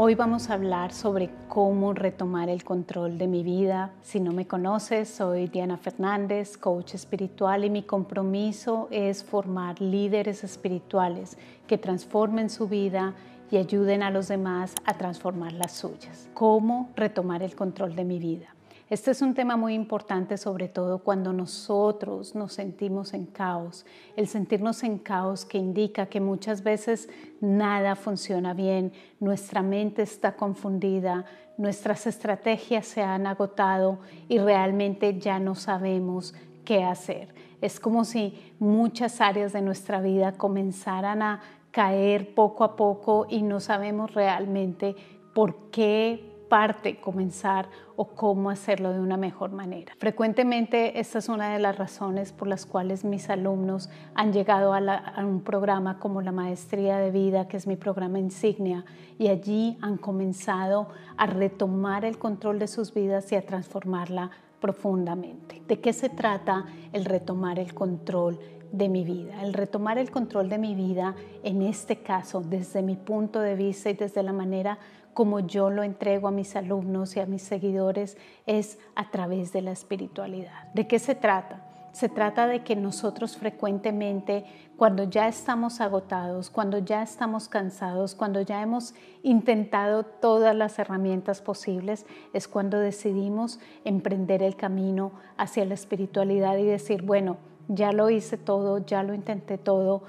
Hoy vamos a hablar sobre cómo retomar el control de mi vida. Si no me conoces, soy Diana Fernández, coach espiritual y mi compromiso es formar líderes espirituales que transformen su vida y ayuden a los demás a transformar las suyas. ¿Cómo retomar el control de mi vida? Este es un tema muy importante, sobre todo cuando nosotros nos sentimos en caos. El sentirnos en caos que indica que muchas veces nada funciona bien, nuestra mente está confundida, nuestras estrategias se han agotado y realmente ya no sabemos qué hacer. Es como si muchas áreas de nuestra vida comenzaran a caer poco a poco y no sabemos realmente por qué parte comenzar o cómo hacerlo de una mejor manera. Frecuentemente esta es una de las razones por las cuales mis alumnos han llegado a, a, un programa como la Maestría de Vida, que es mi programa insignia, y allí han comenzado a retomar el control de sus vidas y a transformarla profundamente. ¿De qué se trata el retomar el control? de mi vida, el retomar el control de mi vida, en este caso, desde mi punto de vista y desde la manera como yo lo entrego a mis alumnos y a mis seguidores, es a través de la espiritualidad. ¿De qué se trata? Se trata de que nosotros frecuentemente, cuando ya estamos agotados, cuando ya estamos cansados, cuando ya hemos intentado todas las herramientas posibles, es cuando decidimos emprender el camino hacia la espiritualidad y decir, bueno, ya lo hice todo, ya lo intenté todo,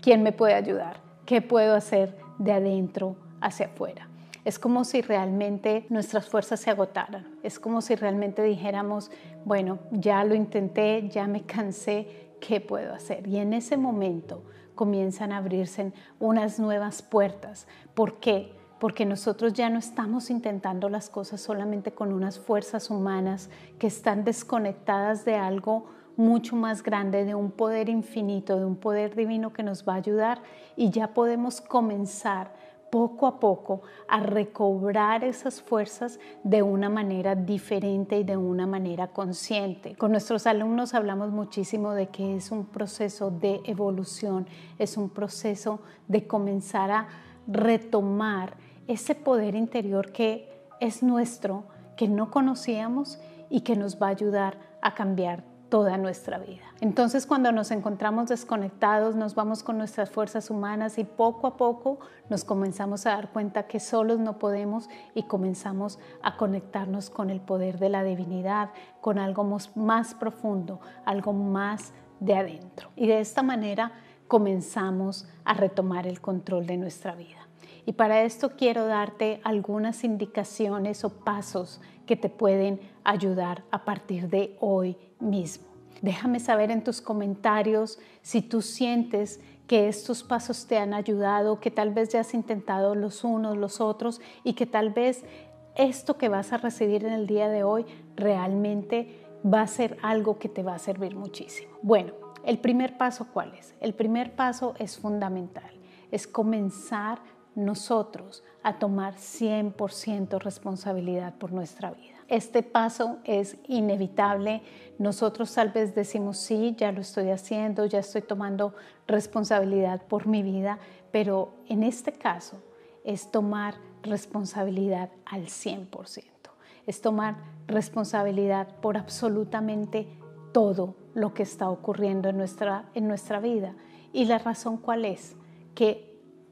¿quién me puede ayudar? ¿Qué puedo hacer de adentro hacia afuera? Es como si realmente nuestras fuerzas se agotaran. Es como si realmente dijéramos, bueno, ya lo intenté, ya me cansé, ¿qué puedo hacer? Y en ese momento comienzan a abrirse unas nuevas puertas. ¿Por qué? Porque nosotros ya no estamos intentando las cosas solamente con unas fuerzas humanas que están desconectadas de algo mucho más grande, de un poder infinito, de un poder divino que nos va a ayudar y ya podemos comenzar poco a poco a recobrar esas fuerzas de una manera diferente y de una manera consciente. Con nuestros alumnos hablamos muchísimo de que es un proceso de evolución, es un proceso de comenzar a retomar ese poder interior que es nuestro, que no conocíamos y que nos va a ayudar a cambiar toda nuestra vida. Entonces cuando nos encontramos desconectados, nos vamos con nuestras fuerzas humanas y poco a poco nos comenzamos a dar cuenta que solos no podemos y comenzamos a conectarnos con el poder de la divinidad, con algo más profundo, algo más de adentro. Y de esta manera comenzamos a retomar el control de nuestra vida. Y para esto quiero darte algunas indicaciones o pasos que te pueden ayudar a partir de hoy mismo. Déjame saber en tus comentarios si tú sientes que estos pasos te han ayudado, que tal vez ya has intentado los unos, los otros y que tal vez esto que vas a recibir en el día de hoy realmente va a ser algo que te va a servir muchísimo. Bueno, el primer paso cuál es? El primer paso es fundamental, es comenzar nosotros a tomar 100% responsabilidad por nuestra vida. Este paso es inevitable. Nosotros tal vez decimos, sí, ya lo estoy haciendo, ya estoy tomando responsabilidad por mi vida, pero en este caso es tomar responsabilidad al 100%. Es tomar responsabilidad por absolutamente todo lo que está ocurriendo en nuestra, en nuestra vida. ¿Y la razón cuál es? Que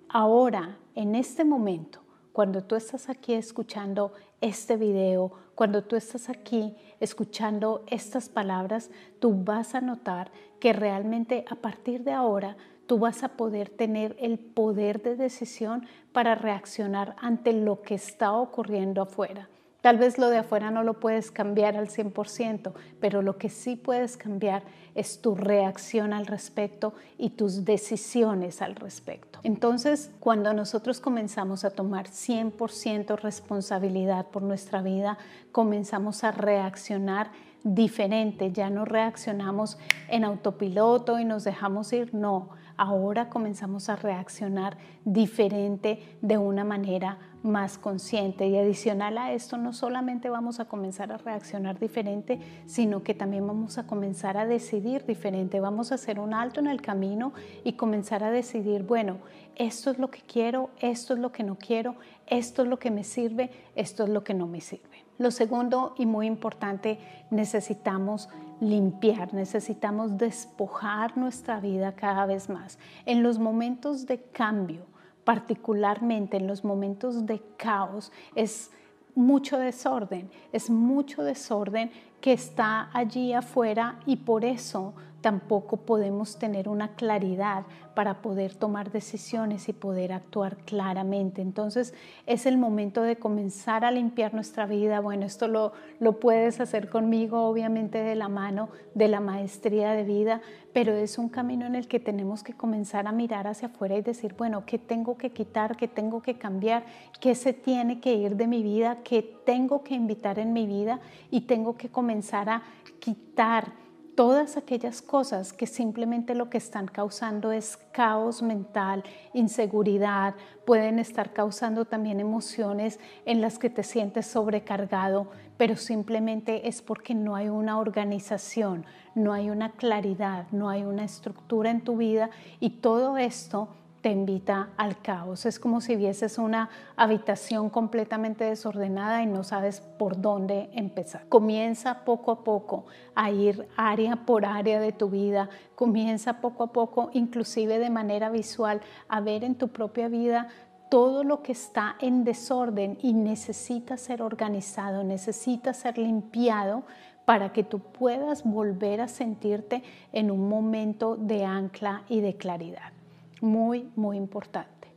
ahora en este momento, cuando tú estás aquí escuchando este video, cuando tú estás aquí escuchando estas palabras, tú vas a notar que realmente a partir de ahora tú vas a poder tener el poder de decisión para reaccionar ante lo que está ocurriendo afuera. Tal vez lo de afuera no lo puedes cambiar al 100%, pero lo que sí puedes cambiar es tu reacción al respecto y tus decisiones al respecto. Entonces, cuando nosotros comenzamos a tomar 100% responsabilidad por nuestra vida, comenzamos a reaccionar diferente, ya no reaccionamos en autopiloto y nos dejamos ir, no, ahora comenzamos a reaccionar diferente de una manera más consciente. Y adicional a esto, no solamente vamos a comenzar a reaccionar diferente, sino que también vamos a comenzar a decidir diferente. Vamos a hacer un alto en el camino y comenzar a decidir, bueno, esto es lo que quiero, esto es lo que no quiero, esto es lo que me sirve, esto es lo que no me sirve. Lo segundo y muy importante, necesitamos limpiar, necesitamos despojar nuestra vida cada vez más. En los momentos de cambio, particularmente en los momentos de caos, es mucho desorden, es mucho desorden que está allí afuera y por eso tampoco podemos tener una claridad para poder tomar decisiones y poder actuar claramente. Entonces es el momento de comenzar a limpiar nuestra vida. Bueno, esto lo, lo puedes hacer conmigo, obviamente de la mano de la maestría de vida, pero es un camino en el que tenemos que comenzar a mirar hacia afuera y decir, bueno, ¿qué tengo que quitar? ¿Qué tengo que cambiar? ¿Qué se tiene que ir de mi vida? ¿Qué tengo que invitar en mi vida? Y tengo que comenzar a quitar todas aquellas cosas que simplemente lo que están causando es caos mental, inseguridad, pueden estar causando también emociones en las que te sientes sobrecargado, pero simplemente es porque no hay una organización, no hay una claridad, no hay una estructura en tu vida y todo esto te invita al caos. Es como si vieses una habitación completamente desordenada y no sabes por dónde empezar. Comienza poco a poco a ir área por área de tu vida. Comienza poco a poco, inclusive de manera visual, a ver en tu propia vida todo lo que está en desorden y necesita ser organizado, necesita ser limpiado para que tú puedas volver a sentirte en un momento de ancla y de claridad muy, muy importante.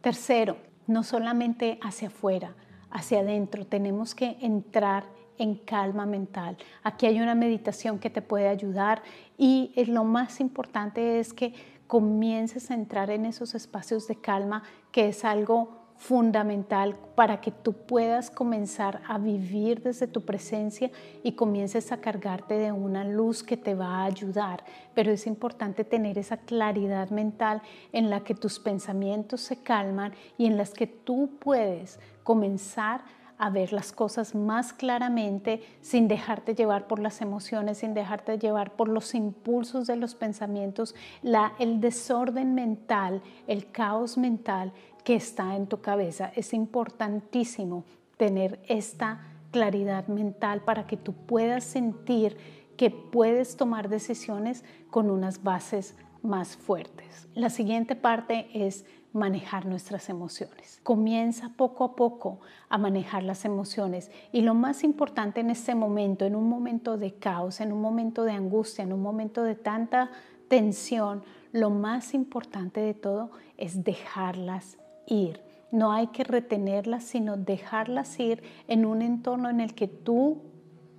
Tercero, no solamente hacia afuera, hacia adentro, tenemos que entrar en calma mental. Aquí hay una meditación que te puede ayudar y lo más importante es que comiences a entrar en esos espacios de calma, que es algo fundamental para que tú puedas comenzar a vivir desde tu presencia y comiences a cargarte de una luz que te va a ayudar. Pero es importante tener esa claridad mental en la que tus pensamientos se calman y en las que tú puedes comenzar a ver las cosas más claramente sin dejarte llevar por las emociones, sin dejarte llevar por los impulsos de los pensamientos, el desorden mental, el caos mental que está en tu cabeza. Es importantísimo tener esta claridad mental para que tú puedas sentir que puedes tomar decisiones con unas bases más fuertes. La siguiente parte es manejar nuestras emociones. Comienza poco a poco a manejar las emociones y lo más importante en este momento, en un momento de caos, en un momento de angustia, en un momento de tanta tensión, lo más importante de todo es dejarlas ir. No hay que retenerlas, sino dejarlas ir en un entorno en el que tú,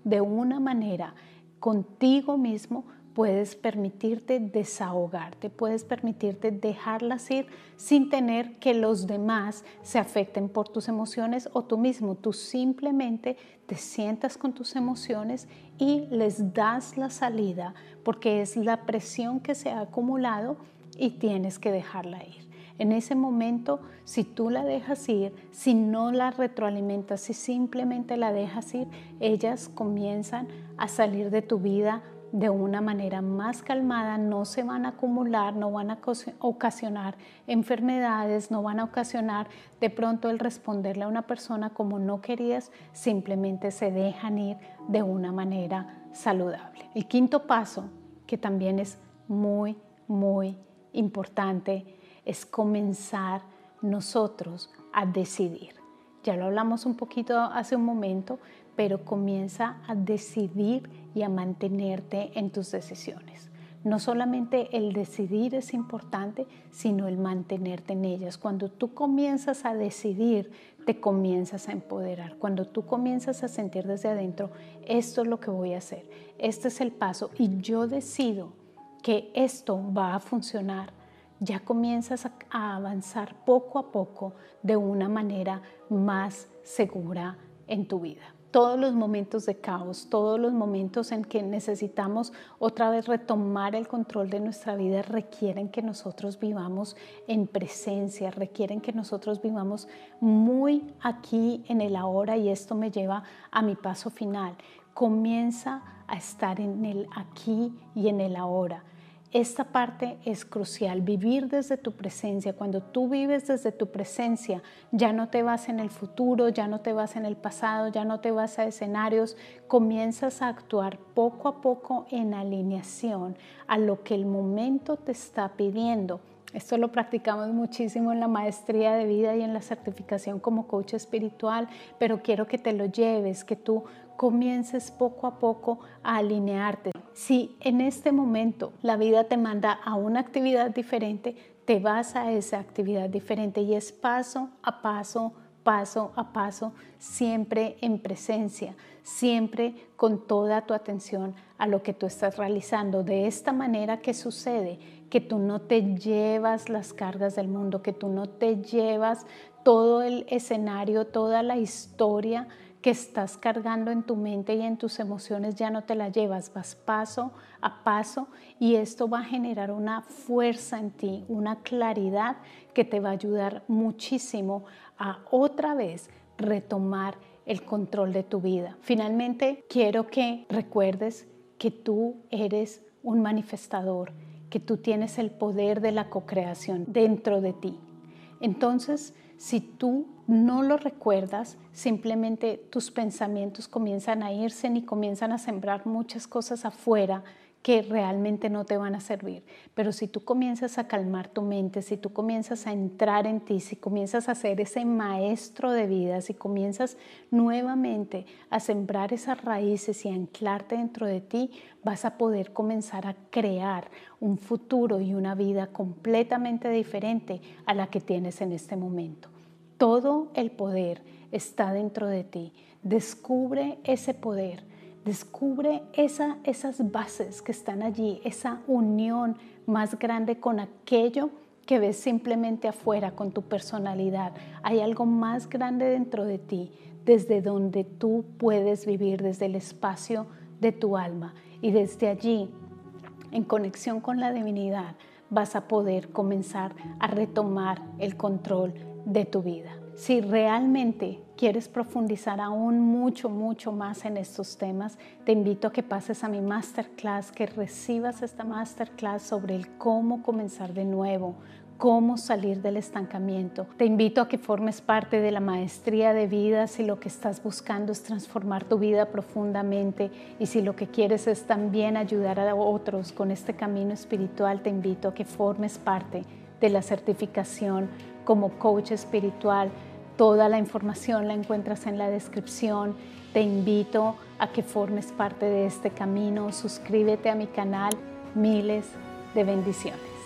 de una manera, contigo mismo, puedes permitirte desahogarte, puedes permitirte dejarlas ir sin tener que los demás se afecten por tus emociones o tú mismo. Tú simplemente te sientas con tus emociones y les das la salida porque es la presión que se ha acumulado y tienes que dejarla ir. En ese momento, si tú la dejas ir, si no la retroalimentas, si simplemente la dejas ir, ellas comienzan a salir de tu vida de una manera más calmada, no se van a acumular, no van a ocasionar enfermedades, no van a ocasionar de pronto el responderle a una persona como no querías, simplemente se dejan ir de una manera saludable. El quinto paso, que también es muy, muy importante, es comenzar nosotros a decidir. Ya lo hablamos un poquito hace un momento, pero comienza a decidir y a mantenerte en tus decisiones. No solamente el decidir es importante, sino el mantenerte en ellas. Cuando tú comienzas a decidir, te comienzas a empoderar. Cuando tú comienzas a sentir desde adentro, esto es lo que voy a hacer, este es el paso y yo decido que esto va a funcionar ya comienzas a avanzar poco a poco de una manera más segura en tu vida. todos los momentos de caos, todos los momentos en que necesitamos otra vez retomar el control de nuestra vida requieren que nosotros vivamos en presencia, requieren que nosotros vivamos muy aquí en el ahora y esto me lleva a mi paso final. Comienza a estar en el aquí y en el ahora. Esta parte es crucial, vivir desde tu presencia. Cuando tú vives desde tu presencia, ya no te vas en el futuro, ya no te vas en el pasado, ya no te vas a escenarios, comienzas a actuar poco a poco en alineación a lo que el momento te está pidiendo. Esto lo practicamos muchísimo en la maestría de vida y en la certificación como coach espiritual, pero quiero que te lo lleves, que tú comiences poco a poco a alinearte. Si en este momento la vida te manda a una actividad diferente, te vas a esa actividad diferente y es paso a paso, paso a paso, siempre en presencia, siempre con toda tu atención a lo que tú estás realizando. De esta manera que sucede, que tú no te llevas las cargas del mundo, que tú no te llevas todo el escenario, toda la historia que estás cargando en tu mente y en tus emociones ya no te la llevas, vas paso a paso y esto va a generar una fuerza en ti, una claridad que te va a ayudar muchísimo a otra vez retomar el control de tu vida. Finalmente, quiero que recuerdes que tú eres un manifestador, que tú tienes el poder de la co-creación dentro de ti. Entonces, si tú no lo recuerdas, simplemente tus pensamientos comienzan a irse y comienzan a sembrar muchas cosas afuera que realmente no te van a servir. Pero si tú comienzas a calmar tu mente, si tú comienzas a entrar en ti, si comienzas a ser ese maestro de vida, si comienzas nuevamente a sembrar esas raíces y a anclarte dentro de ti, vas a poder comenzar a crear un futuro y una vida completamente diferente a la que tienes en este momento. Todo el poder está dentro de ti. Descubre ese poder Descubre esas bases que están allí, esa unión más grande con aquello que ves simplemente afuera, con tu personalidad. Hay algo más grande dentro de ti, desde donde tú puedes vivir, desde el espacio de tu alma. Y desde allí, en conexión con la divinidad, vas a poder comenzar a retomar el control de tu vida. Si realmente quieres profundizar aún mucho, mucho más en estos temas, te invito a que pases a mi masterclass, que recibas esta masterclass sobre el cómo comenzar de nuevo, cómo salir del estancamiento. Te invito a que formes parte de la maestría de vida si lo que estás buscando es transformar tu vida profundamente y si lo que quieres es también ayudar a otros con este camino espiritual, te invito a que formes parte de la certificación como coach espiritual Toda la información la encuentras en la descripción. Te invito a que formes parte de este camino. Suscríbete a mi canal. Miles de bendiciones.